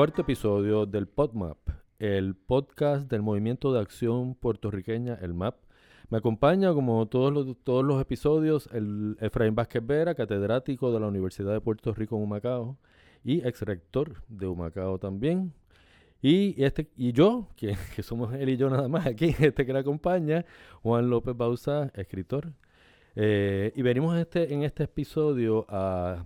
Cuarto episodio del PodMap, el podcast del Movimiento de Acción Puertorriqueña, el MAP. Me acompaña, como todos los, episodios, el Efraín Vázquez Vera, catedrático de la Universidad de Puerto Rico en Humacao y ex rector de Humacao también. Y, este, y yo, que, somos él y yo nada más aquí, este que le acompaña, Juan López Bausa, escritor. Eh, y venimos este, en este episodio a,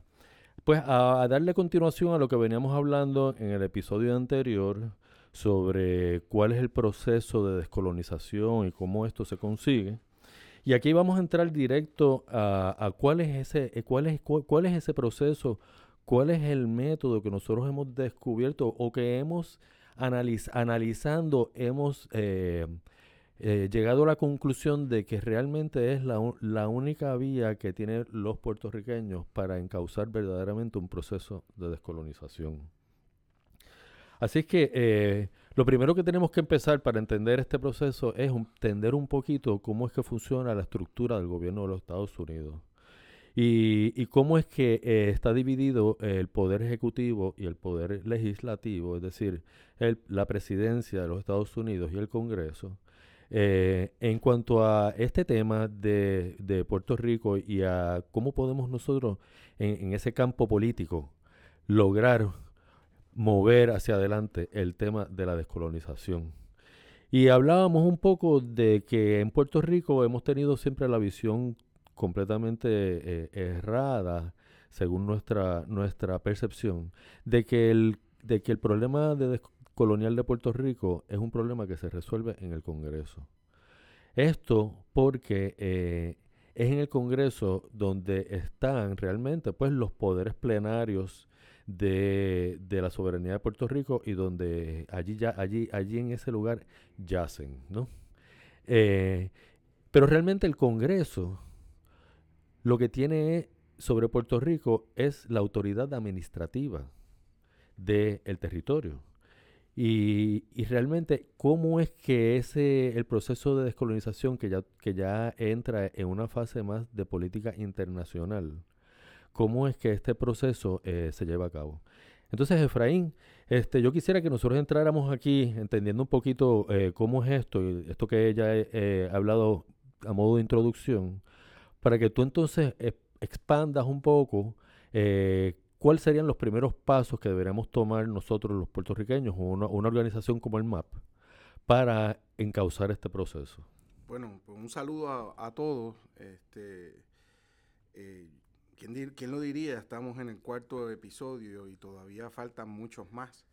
pues a, darle continuación a lo que veníamos hablando en el episodio anterior sobre cuál es el proceso de descolonización y cómo esto se consigue. Y aquí vamos a entrar directo a, cuál, es ese, eh, cuál, es, cuál es ese proceso, cuál es el método que nosotros hemos descubierto o que hemos analizando hemos eh, eh, llegado a la conclusión de que realmente es la, la, única vía que tienen los puertorriqueños para encauzar verdaderamente un proceso de descolonización. Así es que eh, lo primero que tenemos que empezar para entender este proceso es entender un poquito cómo es que funciona la estructura del gobierno de los Estados Unidos. Y, cómo es que eh, está dividido el poder ejecutivo y el poder legislativo, es decir, la presidencia de los Estados Unidos y el Congreso. Eh, en cuanto a este tema de, Puerto Rico y a cómo podemos nosotros en, ese campo político lograr mover hacia adelante el tema de la descolonización. Y hablábamos un poco de que en Puerto Rico hemos tenido siempre la visión completamente eh, errada, según nuestra, nuestra percepción, de que, el, de que el problema de colonial de Puerto Rico es un problema que se resuelve en el Congreso. Esto porque eh, es en el Congreso donde están realmente pues, los poderes plenarios de, de, la soberanía de Puerto Rico y donde allí, ya, allí, allí en ese lugar yacen. ¿no? Eh, pero realmente el Congreso lo que tiene sobre Puerto Rico es la autoridad administrativa del territorio. Y, realmente, ¿cómo es que ese, el proceso de descolonización que ya, que ya entra en una fase más de política internacional, cómo es que este proceso eh, se lleva a cabo? Entonces, Efraín, este, yo quisiera que nosotros entráramos aquí entendiendo un poquito eh, cómo es esto, esto que ella eh, ha hablado a modo de introducción, para que tú entonces expandas un poco eh, cuáles serían los primeros pasos que deberíamos tomar nosotros los puertorriqueños o una, organización como el MAP para encauzar este proceso. Bueno, pues un saludo a, todos. Este, eh, ¿quién, lo diría? Estamos en el cuarto episodio y todavía faltan muchos más.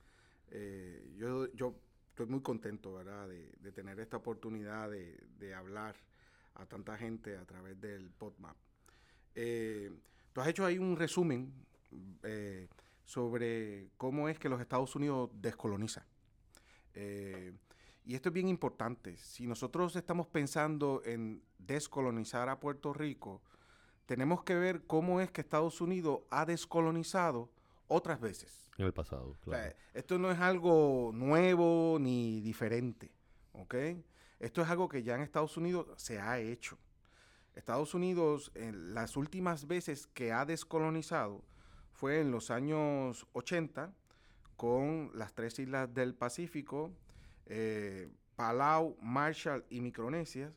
Eh, yo, yo estoy muy contento, ¿verdad?, de, tener esta oportunidad de hablar a tanta gente a través del PodMap. Eh, tú has hecho ahí un resumen eh, sobre cómo es que los Estados Unidos descolonizan. Eh, y esto es bien importante. Si nosotros estamos pensando en descolonizar a Puerto Rico, tenemos que ver cómo es que Estados Unidos ha descolonizado otras veces. En el pasado, claro. esto no es algo nuevo ni diferente, ¿ok? Esto es algo que ya en Estados Unidos se ha hecho. Estados Unidos, en las últimas veces que ha descolonizado, fue en los años 80 con las tres islas del Pacífico, eh, Palau, Marshall y Micronesia,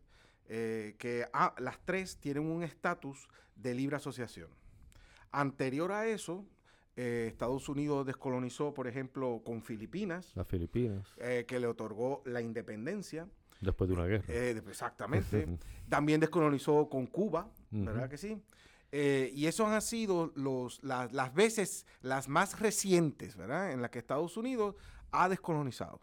eh, que ah, las tres tienen un estatus de libre asociación. Anterior a eso, eh, Estados Unidos descolonizó, por ejemplo, con Filipinas. Las Filipinas. que le otorgó la independencia. Después de una guerra. Eh, exactamente. También descolonizó con Cuba, ¿verdad que sí? Eh, y esos han sido los, las veces, las más recientes, ¿verdad? En las que Estados Unidos ha descolonizado.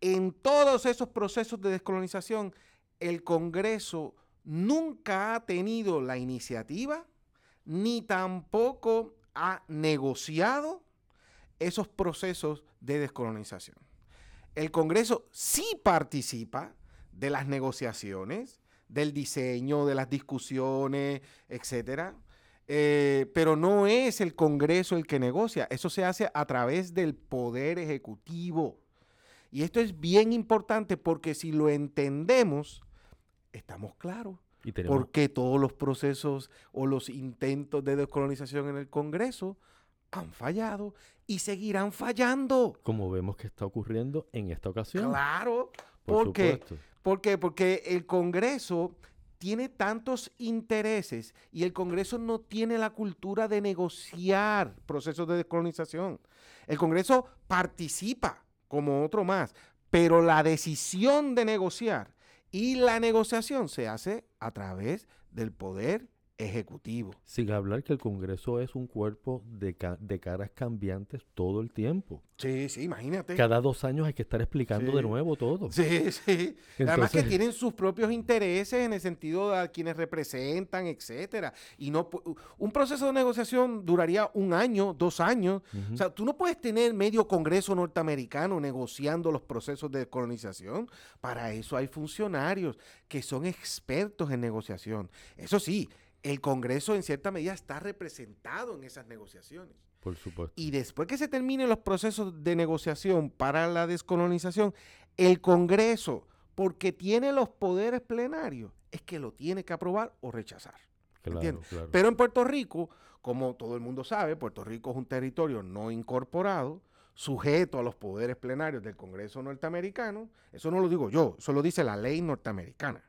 En todos esos procesos de descolonización, el Congreso nunca ha tenido la iniciativa ni tampoco ha negociado esos procesos de descolonización. El Congreso sí participa de las negociaciones, del diseño, de las discusiones, etcétera. Eh, pero no es el Congreso el que negocia, eso se hace a través del Poder Ejecutivo. Y esto es bien importante porque si lo entendemos, estamos claros. Porque todos los procesos o los intentos de descolonización en el Congreso han fallado y seguirán fallando. Como vemos que está ocurriendo en esta ocasión. Claro. ¿Por, qué? ¿Por qué? Porque el Congreso tiene tantos intereses y el Congreso no tiene la cultura de negociar procesos de descolonización. El Congreso participa como otro más, pero la decisión de negociar y la negociación se hace a través del poder ejecutivo. Sin hablar que el Congreso es un cuerpo de, de, caras cambiantes todo el tiempo. Sí, sí, imagínate. Cada dos años hay que estar explicando de nuevo todo. Sí, sí. Además que tienen sus propios intereses en el sentido de a quienes representan, etcétera. Y no un proceso de negociación duraría un año, dos años. O sea, tú no puedes tener medio Congreso norteamericano negociando los procesos de colonización. Para eso hay funcionarios que son expertos en negociación. Eso sí, el Congreso en cierta medida está representado en esas negociaciones. Por supuesto. Y después que se terminen los procesos de negociación para la descolonización, el Congreso, porque tiene los poderes plenarios, es que lo tiene que aprobar o rechazar. Claro, Pero en Puerto Rico, como todo el mundo sabe, Puerto Rico es un territorio no incorporado, sujeto a los poderes plenarios del Congreso norteamericano. Eso no lo digo yo, eso lo dice la ley norteamericana.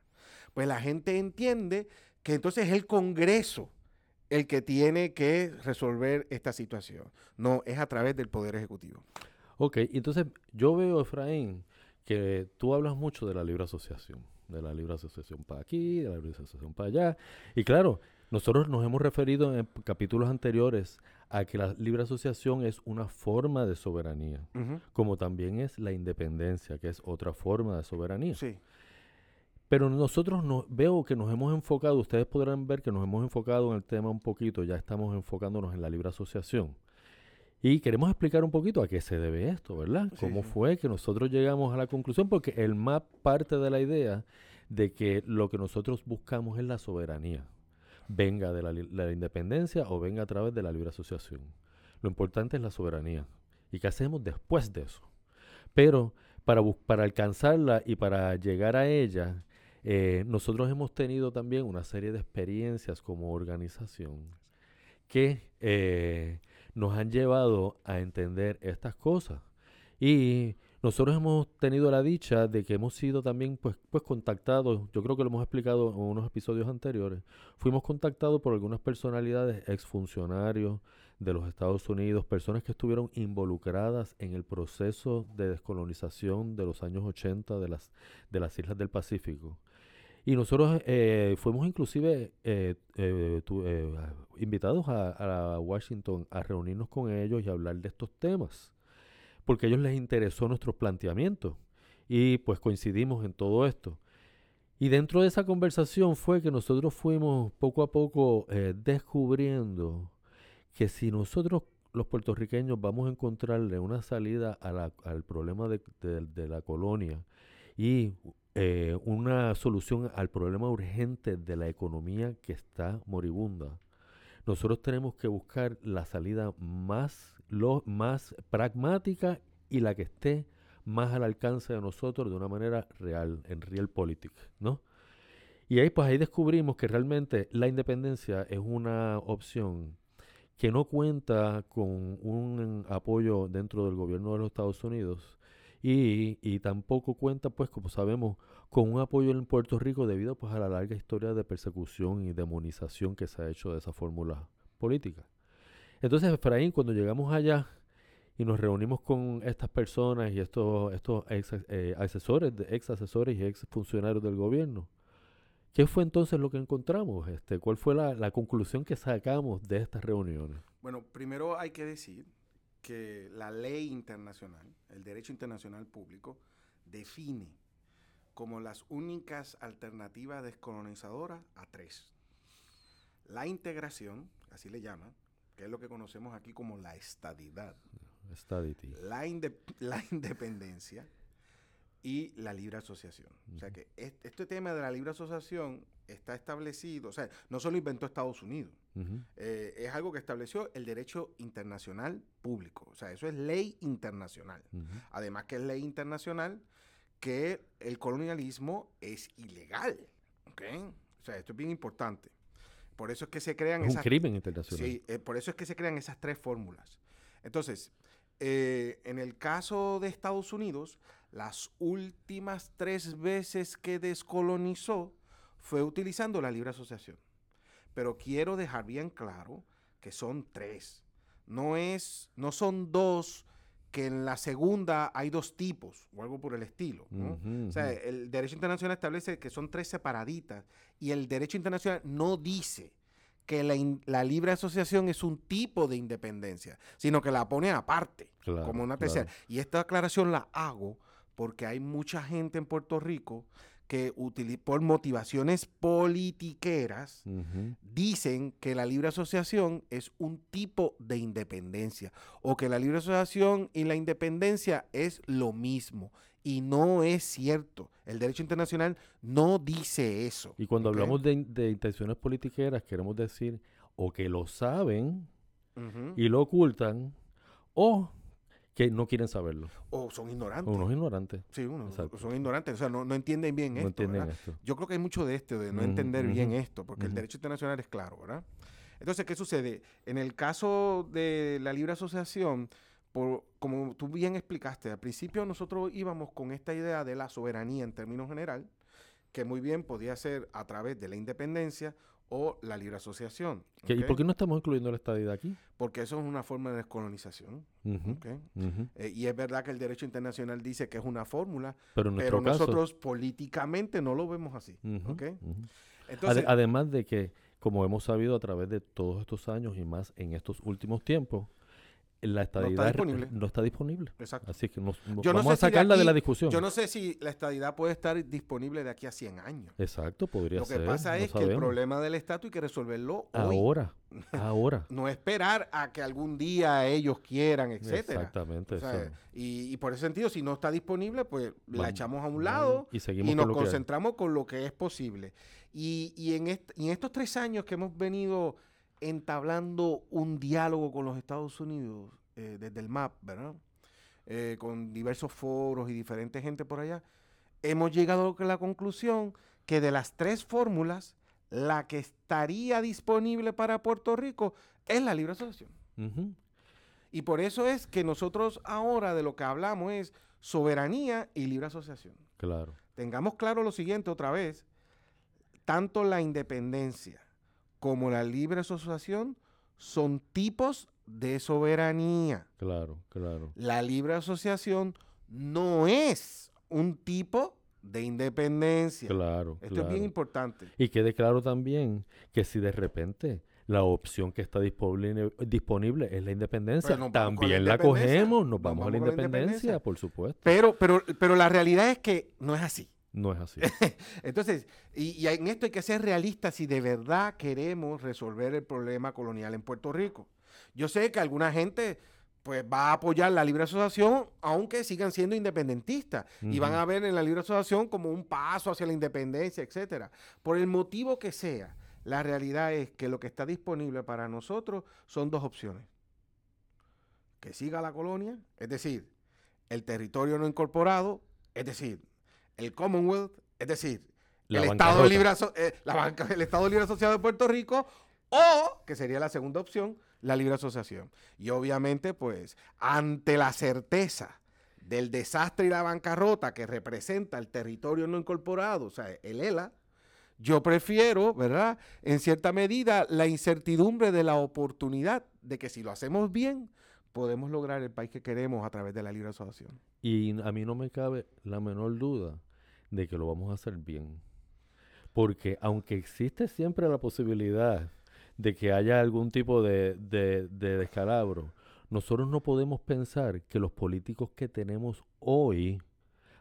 Pues la gente entiende que entonces es el Congreso el que tiene que resolver esta situación. No, es a través del Poder Ejecutivo. Ok, entonces yo veo, Efraín, que tú hablas mucho de la libre asociación, de la libre asociación para aquí, de la libre asociación para allá. Y claro, nosotros nos hemos referido en capítulos anteriores a que la libre asociación es una forma de soberanía, como también es la independencia, que es otra forma de soberanía. Sí. Pero nosotros no, veo que nos hemos enfocado, ustedes podrán ver que nos hemos enfocado en el tema un poquito, ya estamos enfocándonos en la libre asociación. Y queremos explicar un poquito a qué se debe esto, ¿verdad? ¿Cómo fue que nosotros llegamos a la conclusión? Porque el MAP parte de la idea de que lo que nosotros buscamos es la soberanía, venga de la, independencia o venga a través de la libre asociación. Lo importante es la soberanía. ¿Y qué hacemos después de eso? Pero para, para alcanzarla y para llegar a ella, eh, nosotros hemos tenido también una serie de experiencias como organización que eh, nos han llevado a entender estas cosas. Y nosotros hemos tenido la dicha de que hemos sido también pues, pues contactados, yo creo que lo hemos explicado en unos episodios anteriores, fuimos contactados por algunas personalidades, exfuncionarios de los Estados Unidos, personas que estuvieron involucradas en el proceso de descolonización de los años 80 de las, de las islas del Pacífico. Y nosotros eh, fuimos inclusive eh, eh, invitados a, Washington a reunirnos con ellos y hablar de estos temas, porque a ellos les interesó nuestros planteamientos y pues coincidimos en todo esto. Y dentro de esa conversación fue que nosotros fuimos poco a poco descubriendo que si nosotros los puertorriqueños vamos a encontrarle una salida al problema de, de la colonia y eh, una solución al problema urgente de la economía que está moribunda. Nosotros tenemos que buscar la salida más, lo, más pragmática y la que esté más al alcance de nosotros de una manera real, en real politics, ¿no? Y ahí pues ahí descubrimos que realmente la independencia es una opción que no cuenta con un apoyo dentro del gobierno de los Estados Unidos y, tampoco cuenta, pues, como sabemos, con un apoyo en Puerto Rico debido pues, a la larga historia de persecución y demonización que se ha hecho de esa fórmula política. Entonces, Efraín, cuando llegamos allá y nos reunimos con estas personas y estos, estos ex, eh, asesores, ex asesores y ex funcionarios del gobierno, ¿qué fue entonces lo que encontramos? Este, ¿Cuál fue la, la conclusión que sacamos de estas reuniones? Bueno, primero hay que decir que la ley internacional, el derecho internacional público, define como las únicas alternativas descolonizadoras a tres. La integración, así le llaman, que es lo que conocemos aquí como la estadidad. La, la independencia y la libre asociación. O sea que este tema de la libre asociación está establecido, o sea, no solo inventó Estados Unidos, eh, es algo que estableció el derecho internacional público, o sea, eso es ley internacional. Además que es ley internacional que el colonialismo es ilegal, ¿ok? O sea, esto es bien importante. por eso es que se crean Es un esas... crimen internacional. Sí, eh, por eso es que se crean esas tres fórmulas. Entonces, eh, en el caso de Estados Unidos, las últimas tres veces que descolonizó fue utilizando la libre asociación. Pero quiero dejar bien claro que son tres. No, es, no son dos que en la segunda hay dos tipos o algo por el estilo. O sea, el derecho internacional establece que son tres separaditas y el derecho internacional no dice que la, in- la libre asociación es un tipo de independencia, sino que la pone aparte, Claro, como una claro. tercera. Y esta aclaración la hago porque hay mucha gente en Puerto Rico que por motivaciones politiqueras dicen que la libre asociación es un tipo de independencia o que la libre asociación y la independencia es lo mismo. Y no es cierto. El derecho internacional no dice eso. Y cuando hablamos de, in- de intenciones politiqueras, queremos decir o que lo saben y lo ocultan, o que no quieren saberlo. O son ignorantes. Unos ignorantes Sí, uno, Exacto. son ignorantes. O sea, no, no entienden bien no esto. entienden ¿verdad? esto. Yo creo que hay mucho de esto, de no entender bien esto, porque el derecho internacional es claro, ¿verdad? Entonces, ¿qué sucede? En el caso de la libre asociación, por, como tú bien explicaste, al principio nosotros íbamos con esta idea de la soberanía en términos general, que muy bien podía ser a través de la independencia o la libre asociación. ¿Qué- ¿Y por qué no estamos incluyendo la estadidad aquí? Porque eso es una forma de descolonización. Eh, y es verdad que el derecho internacional dice que es una fórmula, Pero en caso... nosotros políticamente no lo vemos así. ujú. Entonces, Ade- además de que, como hemos sabido a través de todos estos años y más en estos últimos tiempos, la estadidad re- disponible. no está disponible. exacto. Así que nos, nos- Yo no vamos sé a si de sacarla de, la discusión. Yo no sé si la estadidad puede estar disponible de aquí a 100 años. Exacto, podría Lo que ser. pasa no es que el problema del estatus hay que resolverlo hoy. Ahora, ahora. No esperar a que algún día ellos quieran, etcétera. Exactamente. O sea, eso. y, y por ese sentido, si no está disponible, pues la echamos a un lado y seguimos y nos concentramos con lo que es posible. Y, y en, est- y en estos tres años que hemos venido entablando un diálogo con los Estados Unidos eh, desde el MAP, ¿verdad? Eh, con diversos foros y diferente gente por allá, hemos llegado a la conclusión que de las tres fórmulas, la que estaría disponible para Puerto Rico es la libre asociación. Y por eso es que nosotros ahora de lo que hablamos es soberanía y libre asociación. Claro. Tengamos claro lo siguiente otra vez, tanto la independencia como la libre asociación son tipos de soberanía. Claro, claro. La libre asociación no es un tipo de independencia. Claro, Esto claro. es bien importante. Y quede claro también que si de repente la opción que está disponible, disponible es la independencia, la también la independencia. cogemos, nos vamos, a la con la independencia, independencia. por supuesto. Pero, pero, pero la realidad es que no es así. No es así. Entonces, y, y en esto hay que ser realistas si de verdad queremos resolver el problema colonial en Puerto Rico. Yo sé que alguna gente pues va a apoyar la libre asociación aunque sigan siendo independentistas y van a ver en la libre asociación como un paso hacia la independencia, etcétera. Por el motivo que sea, la realidad es que lo que está disponible para nosotros son dos opciones. Que siga la colonia, es decir, el territorio no incorporado, es decir, el Commonwealth, es decir, La el Estado, libre, eh, la banca- el Estado Libre Asociado de Puerto Rico, o, que sería la segunda opción, la libre asociación. Y obviamente, pues, ante la certeza del desastre y la bancarrota que representa el territorio no incorporado, o sea, el ELA, yo prefiero, ¿verdad? En cierta medida, la incertidumbre de la oportunidad de que si lo hacemos bien, podemos lograr el país que queremos a través de la libre asociación. Y a mí no me cabe la menor duda de que lo vamos a hacer bien. Porque aunque existe siempre la posibilidad de que haya algún tipo de, de- de descalabro, nosotros no podemos pensar que los políticos que tenemos hoy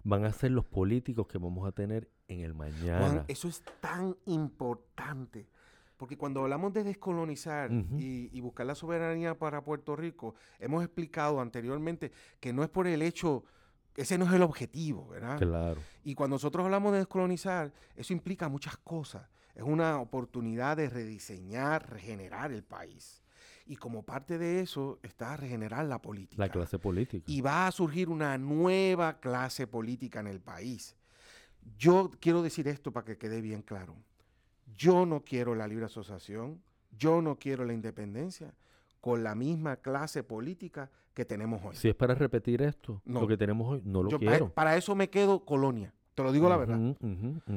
van a ser los políticos que vamos a tener en el mañana. Eso es tan importante. Porque cuando hablamos de descolonizar y buscar la soberanía para Puerto Rico, hemos explicado anteriormente que no es por el hecho, ese no es el objetivo, ¿verdad? Claro. Y cuando nosotros hablamos de descolonizar, eso implica muchas cosas. Es una oportunidad de rediseñar, regenerar el país. Y como parte de eso está regenerar la política. La clase política. Y va a surgir una nueva clase política en el país. Yo quiero decir esto para que quede bien claro. Yo no quiero la libre asociación, yo no quiero la independencia con la misma clase política que tenemos hoy. Si es para repetir esto, lo que tenemos hoy, no lo quiero. Para, eso me quedo colonia, te lo digo la verdad.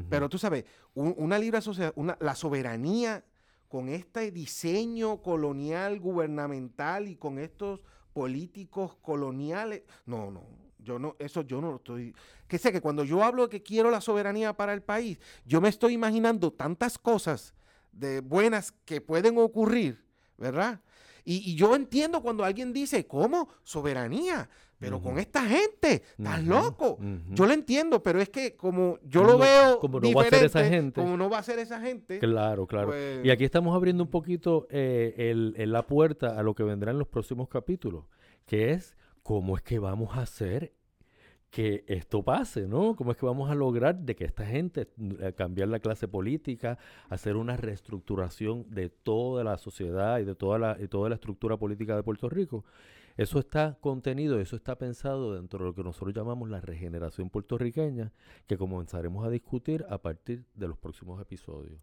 Pero tú sabes, una libre asociación, la soberanía con este diseño colonial gubernamental y con estos políticos coloniales, no, no, yo no, eso yo no lo estoy. Que sé que cuando yo hablo de que quiero la soberanía para el país, yo me estoy imaginando tantas cosas de buenas que pueden ocurrir, ¿verdad? Y, yo entiendo cuando alguien dice, ¿cómo? Soberanía. Pero con esta gente, estás loco. Yo lo entiendo, pero es que como yo lo veo. Como no va a ser esa gente. Como no va a ser esa gente. Claro, claro. Pues y aquí estamos abriendo un poquito eh, la puerta a lo que vendrá en los próximos capítulos, que es cómo es que vamos a hacer que esto pase, ¿no? ¿Cómo es que vamos a lograr de que esta gente, eh, cambiar la clase política, hacer una reestructuración de toda la sociedad y de toda la, y toda la estructura política de Puerto Rico? Eso está contenido, eso está pensado dentro de lo que nosotros llamamos la regeneración puertorriqueña, que comenzaremos a discutir a partir de los próximos episodios.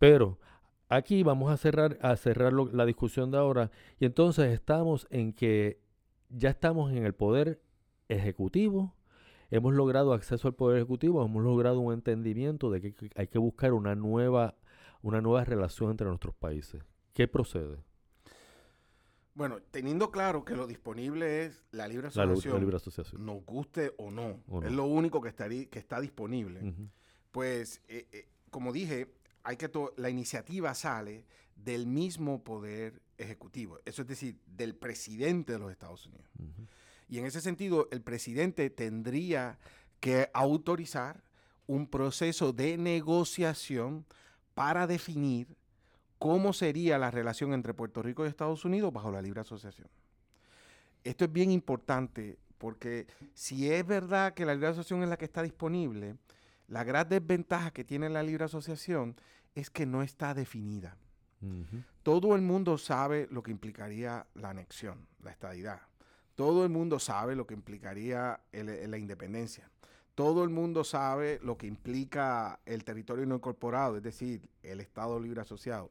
Pero aquí vamos a cerrar, a cerrar la discusión de ahora y entonces estamos en que ya estamos en el poder ejecutivo, hemos logrado acceso al poder ejecutivo, hemos logrado un entendimiento de que hay que buscar una nueva, una nueva relación entre nuestros países. ¿Qué procede? Bueno, teniendo claro que lo disponible es la libre asociación, la, libre asociación. nos guste o no, es lo único que, que está disponible, pues, eh, eh, como dije, hay que la iniciativa sale del mismo poder ejecutivo, eso es decir, del presidente de los Estados Unidos. Y en ese sentido, el presidente tendría que autorizar un proceso de negociación para definir cómo sería la relación entre Puerto Rico y Estados Unidos bajo la libre asociación. Esto es bien importante porque si es verdad que la libre asociación es la que está disponible, la gran desventaja que tiene la libre asociación es que no está definida. Todo el mundo sabe lo que implicaría la anexión, la estadidad. Todo el mundo sabe lo que implicaría la independencia. Todo el mundo sabe lo que implica el territorio no incorporado, es decir, el Estado libre asociado.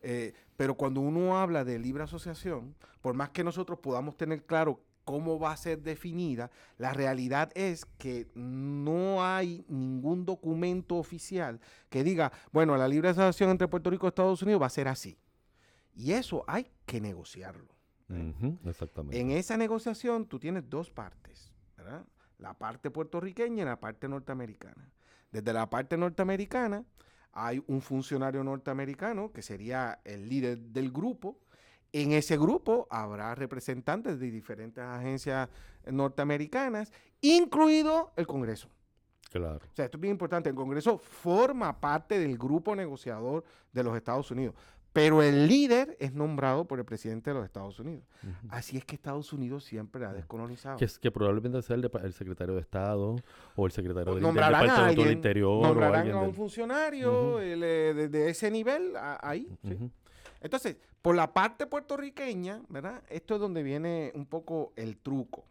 Eh, pero cuando uno habla de libre asociación, por más que nosotros podamos tener claro cómo va a ser definida, la realidad es que no hay ningún documento oficial que diga, bueno, la libre asociación entre Puerto Rico y Estados Unidos va a ser así. Y eso hay que negociarlo. exactamente. En esa negociación tú tienes dos partes, ¿verdad? La parte puertorriqueña y la parte norteamericana. Desde la parte norteamericana hay un funcionario norteamericano que sería el líder del grupo. En ese grupo habrá representantes de diferentes agencias norteamericanas, incluido el Congreso. Claro. O sea, esto es bien importante. El Congreso forma parte del grupo negociador de los Estados Unidos. Pero el líder es nombrado por el presidente de los Estados Unidos. Así es que Estados Unidos siempre ha descolonizado. Que, que probablemente sea el, secretario de Estado o el secretario del, Departamento del Interior. Nombrarán a un funcionario eh, de, ese nivel ahí. Entonces, por la parte puertorriqueña, ¿verdad? Esto es donde viene un poco el truco.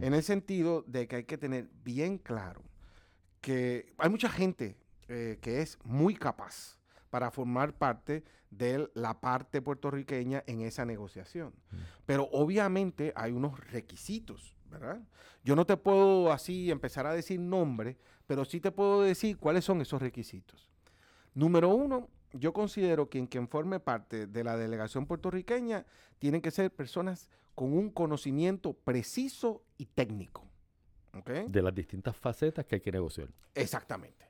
En el sentido de que hay que tener bien claro que hay mucha gente eh, que es muy capaz para formar parte de la parte puertorriqueña en esa negociación. Pero obviamente hay unos requisitos, ¿verdad? Yo no te puedo así empezar a decir nombre, pero sí te puedo decir cuáles son esos requisitos. Número uno, yo considero que quien forme parte de la delegación puertorriqueña tienen que ser personas con un conocimiento preciso y técnico. De las distintas facetas que hay que negociar. Exactamente.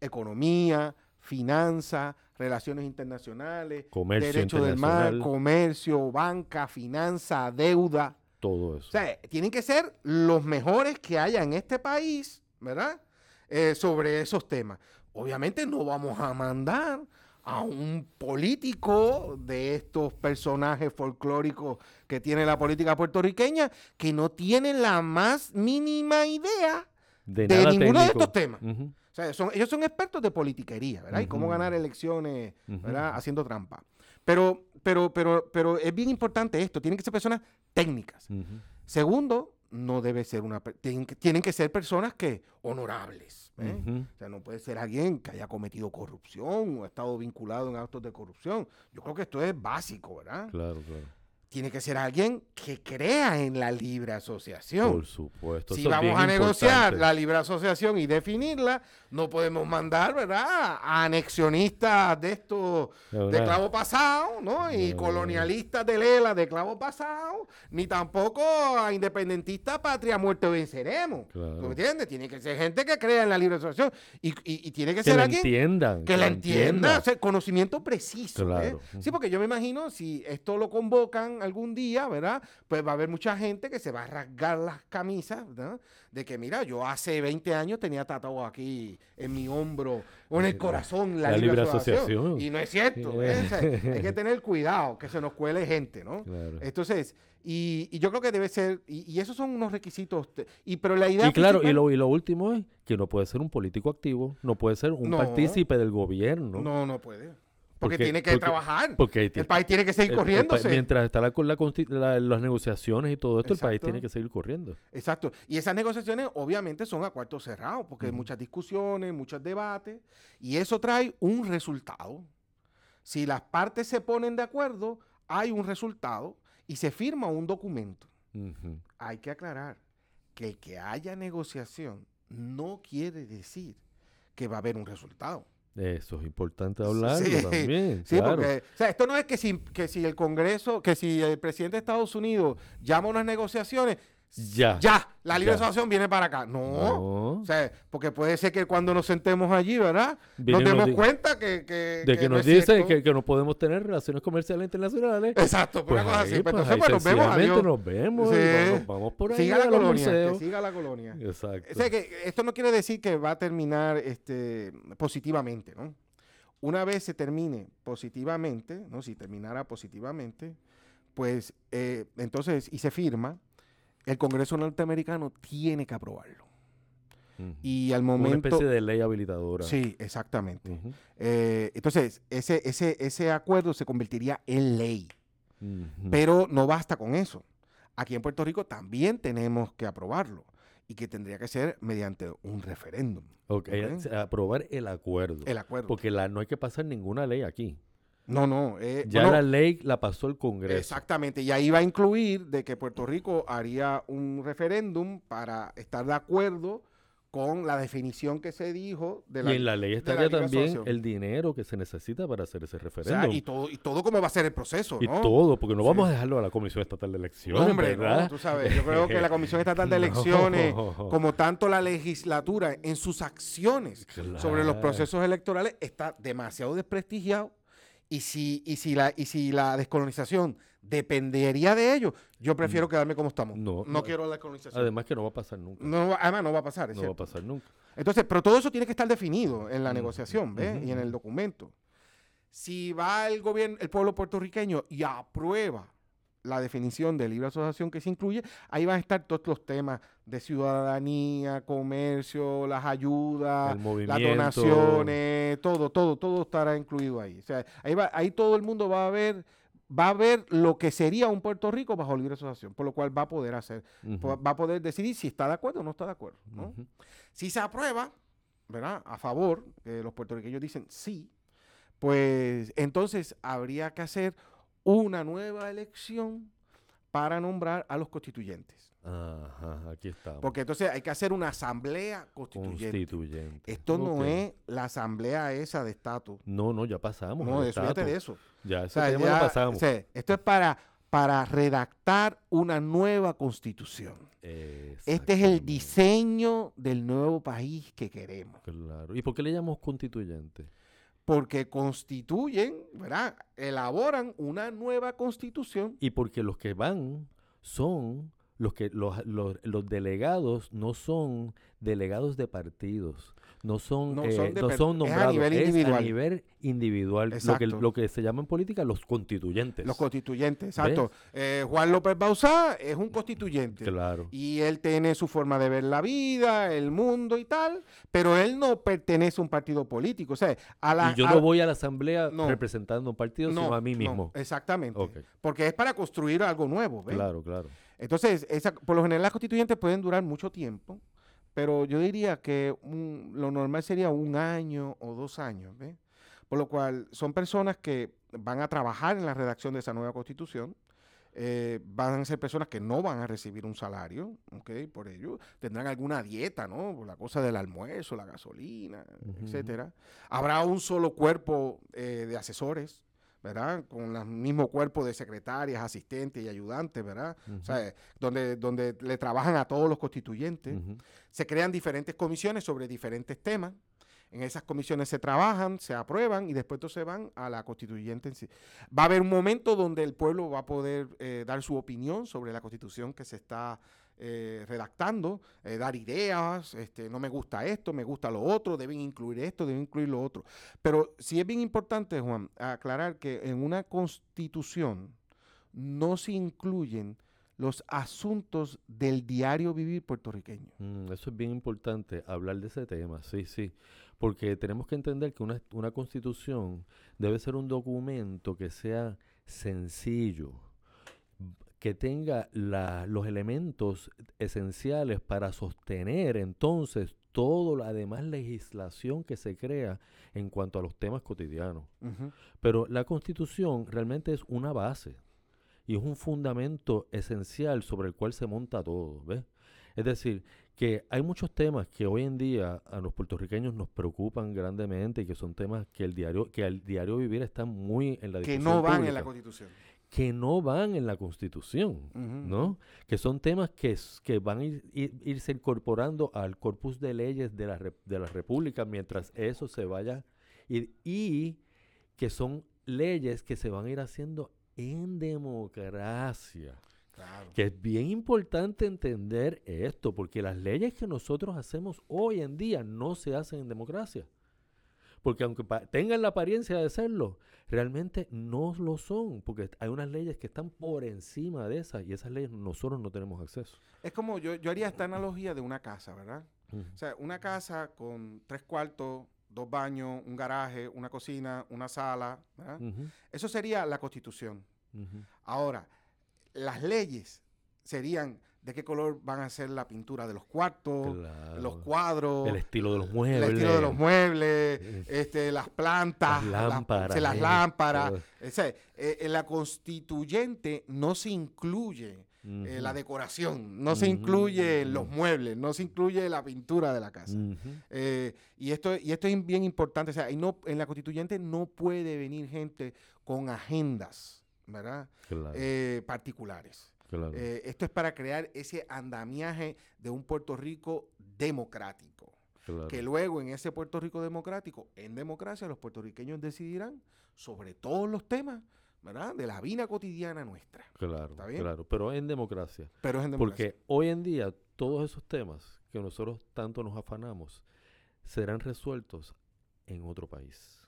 Economía, finanzas, relaciones internacionales, comercio derecho del mar, comercio, banca, finanza, deuda. Todo eso. O sea, tienen que ser los mejores que haya en este país, ¿verdad? Eh, sobre esos temas. Obviamente no vamos a mandar a un político de estos personajes folclóricos que tiene la política puertorriqueña que no tiene la más mínima idea de, ninguno de estos temas. O sea, ellos son expertos de politiquería, ¿verdad? Y cómo ganar elecciones, ¿verdad? Haciendo trampa. Pero, pero, pero, pero es bien importante esto. Tienen que ser personas técnicas. Segundo, no debe ser una... Tienen que, tienen que ser personas que honorables. O sea, no puede ser alguien que haya cometido corrupción o ha estado vinculado en actos de corrupción. Yo creo que esto es básico, ¿verdad? Claro, claro tiene que ser alguien que crea en la libre asociación. Por supuesto. Si vamos a negociar la libre asociación y definirla, no podemos mandar, ¿verdad? A anexionistas de estos de clavo pasado, ¿no? Y colonialistas de Lela de clavo pasado, ni tampoco a independentistas patria muerte venceremos. ¿Tú entiendes? Tiene que ser gente que crea en la libre asociación y, y, tiene que, ser la alguien entiendan, que, la entienda, conocimiento preciso. ¿eh? Sí, porque yo me imagino si esto lo convocan algún día, ¿verdad? Pues va a haber mucha gente que se va a rasgar las camisas, ¿verdad? De que, mira, yo hace 20 años tenía tatuado aquí en mi hombro o en el corazón la, libre, asociación. Y no es cierto. hay que tener cuidado que se nos cuele gente, ¿no? Entonces, y, yo creo que debe ser, y, esos son unos requisitos, y pero la idea... Y claro, y lo, y lo último es que no puede ser un político activo, no puede ser un partícipe del gobierno. No, no puede. Porque, tiene que trabajar. Porque el país tiene que seguir corriendo. mientras está la, la, las negociaciones y todo esto, el país tiene que seguir corriendo. Exacto. Y esas negociaciones obviamente son a cuarto cerrado, porque hay muchas discusiones, muchos debates, y eso trae un resultado. Si las partes se ponen de acuerdo, hay un resultado y se firma un documento. Hay que aclarar que el que haya negociación no quiere decir que va a haber un resultado. Eso es importante hablarlo también. Sí, porque, o sea, esto no es que si, que si el Congreso, que si el presidente de Estados Unidos llama a unas negociaciones, ya. Ya, la libre asociación viene para acá. No. O sea, porque puede ser que cuando nos sentemos allí, ¿verdad? nos demos cuenta que, que, De que, nos dice que, que, no podemos tener relaciones comerciales internacionales. Exacto, pues una cosa así. Pues, pues entonces, pues, nos vemos. Adiós. nos vemos. Sí. vamos, por ahí. Siga la colonia. siga la colonia. Exacto. O sea, que esto no quiere decir que va a terminar este, positivamente, ¿no? Una vez se termine positivamente, ¿no? Si terminara positivamente, pues eh, entonces, y se firma, el Congreso norteamericano tiene que aprobarlo. Y al momento... Una especie de ley habilitadora. Sí, exactamente. Eh, entonces, ese, ese, ese acuerdo se convertiría en ley. Pero no basta con eso. Aquí en Puerto Rico también tenemos que aprobarlo y que tendría que ser mediante un referéndum. Ok, aprobar el acuerdo. El acuerdo. Porque la, no hay que pasar ninguna ley aquí. No, no. Eh, ya la ley la pasó el Congreso. Exactamente. Y ahí va a incluir de que Puerto Rico haría un referéndum para estar de acuerdo con la definición que se dijo de la Y en la ley estaría también el dinero que se necesita para hacer ese referéndum. y todo, y todo cómo va a ser el proceso, Y todo, porque no vamos a dejarlo a la Comisión Estatal de Elecciones, hombre, ¿verdad? tú sabes, yo creo que la Comisión Estatal de Elecciones, como tanto la legislatura en sus acciones sobre los procesos electorales, está demasiado desprestigiado y si, y si, la, y si la descolonización dependería de ello, yo prefiero mm. quedarme como estamos. No, no, quiero la descolonización. Además que no va a pasar nunca. No, además no va a pasar, No va a pasar nunca. Entonces, pero todo eso tiene que estar definido en la mm, negociación, ¿ves? Y en el documento. Si va el gobierno, el pueblo puertorriqueño y aprueba la definición de libre asociación que se incluye, ahí van a estar todos los temas de ciudadanía, comercio, las ayudas, las donaciones, todo, todo, todo estará incluido ahí. O sea, ahí, va, ahí todo el mundo va a ver va a ver lo que sería un Puerto Rico bajo libre asociación, por lo cual va a poder hacer, va a poder decidir si está de acuerdo o no está de acuerdo. Si se aprueba, ¿verdad? A favor, los puertorriqueños dicen sí, pues entonces habría que hacer una nueva elección para nombrar a los constituyentes. Ajá, aquí estamos. Porque entonces hay que hacer una asamblea constituyente. Esto no es la asamblea esa de estatus. No, no, ya pasamos. No, eso, de eso. Ya, eso ya, pasamos. esto es para, para redactar una nueva constitución. Este es el diseño del nuevo país que queremos. Claro. ¿Y por qué le llamamos constituyente? Porque constituyen, ¿verdad? Elaboran una nueva constitución. Y porque los que van son los que los, los, los delegados no son delegados de partidos, no son, no son, eh, nombrados, a nivel individual. a nivel individual lo, que, lo que se llama en política los constituyentes. Los constituyentes, exacto. Eh, Juan López Bauzá es un constituyente. Claro. Y él tiene su forma de ver la vida, el mundo y tal, pero él no pertenece a un partido político. O sea, a la, y yo no voy a la asamblea representando un partido, sino a mí mismo. exactamente. Porque es para construir algo nuevo. Claro, claro. Entonces, esa, por lo general las constituyentes pueden durar mucho tiempo, pero yo diría que lo normal sería un año o dos años, ¿ves? Por lo cual son personas que van a trabajar en la redacción de esa nueva constitución, eh, van a ser personas que no van a recibir un salario, ¿ok? Por ello, tendrán alguna dieta, ¿no? Por la cosa del almuerzo, la gasolina, etcétera. Habrá un solo cuerpo eh, de asesores, ¿verdad? Con el mismo cuerpo de secretarias, asistentes y ayudantes, ¿verdad? O sea, donde, donde le trabajan a todos los constituyentes. Se crean diferentes comisiones sobre diferentes temas. En esas comisiones se trabajan, se aprueban y después se van a la constituyente en sí. Va a haber un momento donde el pueblo va a poder eh, dar su opinión sobre la constitución que se está eh, redactando, eh, dar ideas, este, no me gusta esto, me gusta lo otro, deben incluir esto, deben incluir lo otro. Pero sí es bien importante, Juan, aclarar que en una constitución no se incluyen los asuntos del diario vivir puertorriqueño. Mm, eso es bien importante, hablar de ese tema, sí, sí, porque tenemos que entender que una, una constitución debe ser un documento que sea sencillo, que tenga los elementos esenciales para sostener entonces toda la demás legislación que se crea en cuanto a los temas cotidianos. Pero la constitución realmente es una base y es un fundamento esencial sobre el cual se monta todo, ¿ves? Es decir, que hay muchos temas que hoy en día a los puertorriqueños nos preocupan grandemente y que son temas que el diario que al diario vivir están muy en la discusión que no van en la Constitución que no van en la Constitución, ¿no? Que son temas que, que van a irse incorporando al corpus de leyes de la, de la República mientras eso se vaya y, y que son leyes que se van a ir haciendo en democracia. Claro. Que es bien importante entender esto, porque las leyes que nosotros hacemos hoy en día no se hacen en democracia. Porque aunque tengan la apariencia de serlo, realmente no lo son, porque hay unas leyes que están por encima de esas y esas leyes nosotros no tenemos acceso. Es como yo, yo haría esta analogía de una casa, ¿verdad? O sea, una casa con tres cuartos, dos baños, un garaje, una cocina, una sala, ¿verdad? Eso sería la constitución. Ahora, las leyes serían de qué color van a ser la pintura de los cuartos, los cuadros, el estilo de los muebles, el estilo de los muebles, este, las plantas, las lámparas, las, lámparas. Eh, en la constituyente no se incluye eh, la decoración, no se incluye los muebles, no se incluye la pintura de la casa. Eh, y esto y esto es bien importante, o sea, no, en la constituyente no puede venir gente con agendas, ¿verdad? particulares. Eh, esto es para crear ese andamiaje de un Puerto Rico democrático. Que luego en ese Puerto Rico democrático, en democracia, los puertorriqueños decidirán sobre todos los temas ¿verdad? de la vida cotidiana nuestra. Claro, claro, pero en democracia. Pero es en democracia. Porque hoy en día todos esos temas que nosotros tanto nos afanamos serán resueltos en otro país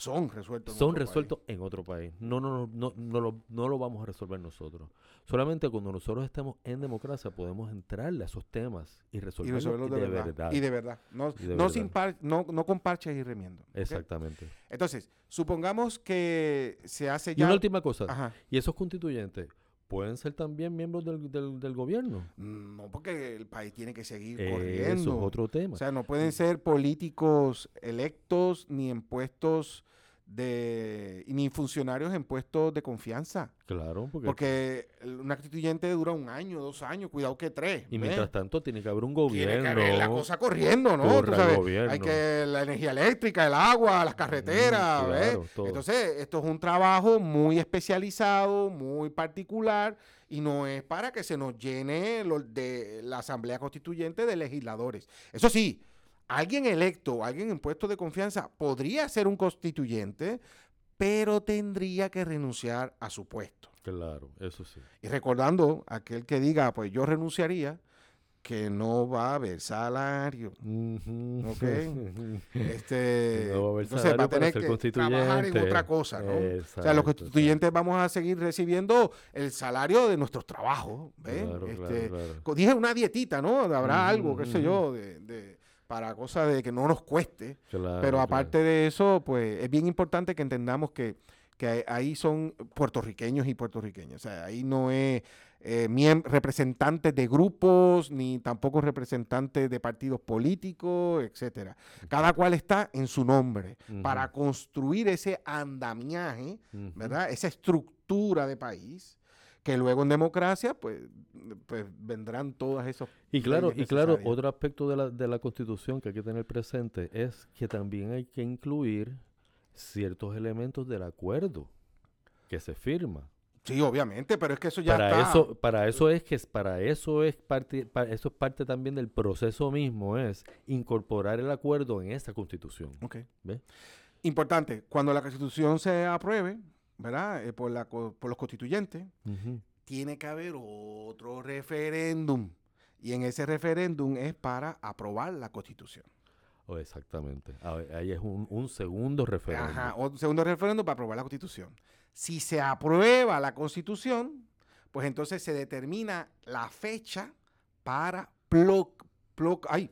son resueltos en son resueltos en otro país. No, no, no, no, no, lo, no lo vamos a resolver nosotros. Solamente cuando nosotros estemos en democracia podemos entrarle a esos temas y resolverlos, de, verdad. Y de verdad. No, no, Sin no, no con parches y remiendo. Exactamente. Entonces, supongamos que se hace ya... Y una última cosa. Y esos constituyentes pueden ser también miembros del, del, gobierno. No, porque el país tiene que seguir corriendo. Eso es otro tema. O sea, no pueden ser políticos electos ni en puestos de ni funcionarios en puestos de confianza. Claro, porque, porque una constituyente dura un año, dos años, cuidado que tres. Y mientras tanto tiene que haber un gobierno. Tiene que haber la cosa corriendo, ¿no? hay que la energía eléctrica, el agua, las carreteras, Entonces, esto es un trabajo muy especializado, muy particular y no es para que se nos llene lo de la Asamblea Constituyente de legisladores. Eso sí, alguien electo, alguien en puesto de confianza, podría ser un constituyente, pero tendría que renunciar a su puesto. Claro, eso sí. Y recordando aquel que diga, pues yo renunciaría, que no va a haber salario. ¿Ok? Este, no va a haber entonces va a tener que trabajar en otra cosa, ¿no? o sea, los constituyentes vamos a seguir recibiendo el salario de nuestros trabajos. ¿ves? este, Dije una dietita, ¿no? Habrá algo, qué sé yo, de para cosa de que no nos cueste. Pero aparte de eso, pues es bien importante que entendamos que, que ahí son puertorriqueños y puertorriqueñas. O sea, ahí no es eh, representantes de grupos, ni tampoco representantes de partidos políticos, etcétera. Cada cual está en su nombre para construir ese andamiaje, ¿verdad? Esa estructura de país que luego en democracia pues, pues vendrán todas esas y claro y claro otro aspecto de la, de la constitución que hay que tener presente es que también hay que incluir ciertos elementos del acuerdo que se firma Sí, obviamente, pero es que eso ya para eso para eso es que para eso es parte eso es parte también del proceso mismo es incorporar el acuerdo en esa constitución. Okay. Importante, cuando la constitución se apruebe, ¿verdad? Eh, por la por los constituyentes, tiene que haber otro referéndum y en ese referéndum es para aprobar la constitución. Oh, exactamente. Ahí es un, un segundo referéndum. Ajá, un segundo referéndum para aprobar la constitución. Si se aprueba la constitución, pues entonces se determina la fecha para proclamar.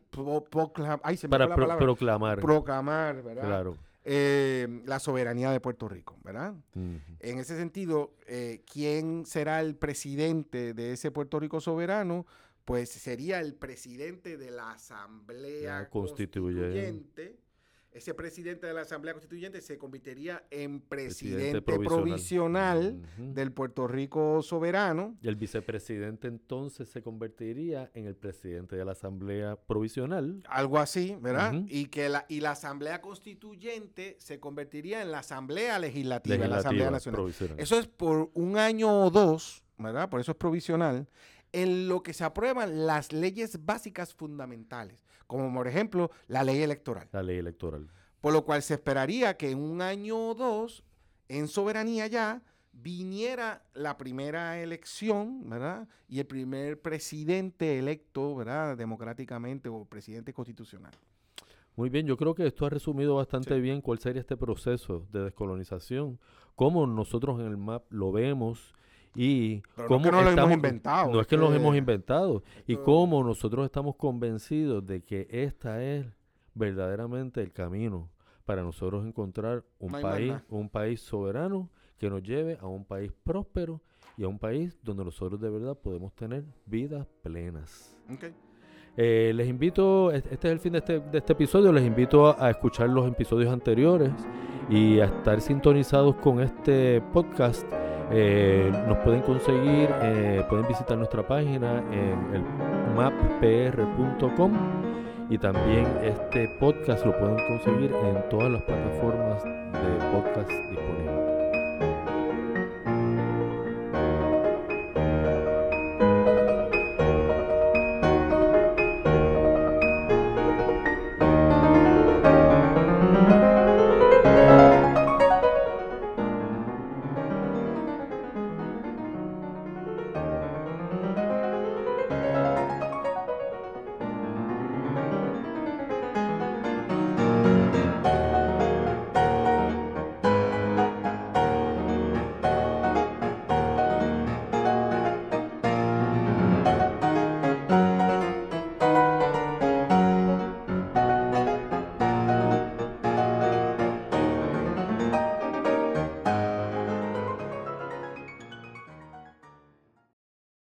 Proclamar, ¿verdad? Eh, la soberanía de Puerto Rico, ¿verdad? En ese sentido, eh, ¿quién será el presidente de ese Puerto Rico soberano? Pues sería el presidente de la Asamblea Constituyente ese presidente de la Asamblea Constituyente se convertiría en presidente, provisional, del Puerto Rico soberano. Y el vicepresidente entonces se convertiría en el presidente de la Asamblea Provisional. Algo así, ¿verdad? Y que la, y la Asamblea Constituyente se convertiría en la Asamblea Legislativa, la Asamblea Nacional. Eso es por un año o dos, ¿verdad? Por eso es provisional en lo que se aprueban las leyes básicas fundamentales, como por ejemplo la ley electoral. La ley electoral. Por lo cual se esperaría que en un año o dos, en soberanía ya, viniera la primera elección, ¿verdad? Y el primer presidente electo, ¿verdad? Democráticamente o presidente constitucional. Muy bien, yo creo que esto ha resumido bastante bien cuál sería este proceso de descolonización, cómo nosotros en el MAP lo vemos y cómo no es que no lo hemos inventado. No es que, lo hemos inventado. Y cómo nosotros estamos convencidos de que esta es verdaderamente el camino para nosotros encontrar un país, un país soberano que nos lleve a un país próspero y a un país donde nosotros de verdad podemos tener vidas plenas. Eh, les invito, este es el fin de este, de este episodio, les invito a, escuchar los episodios anteriores y a estar sintonizados con este podcast. Eh, nos pueden conseguir, eh, pueden visitar nuestra página en el mappr.com y también este podcast lo pueden conseguir en todas las plataformas de podcast disponibles.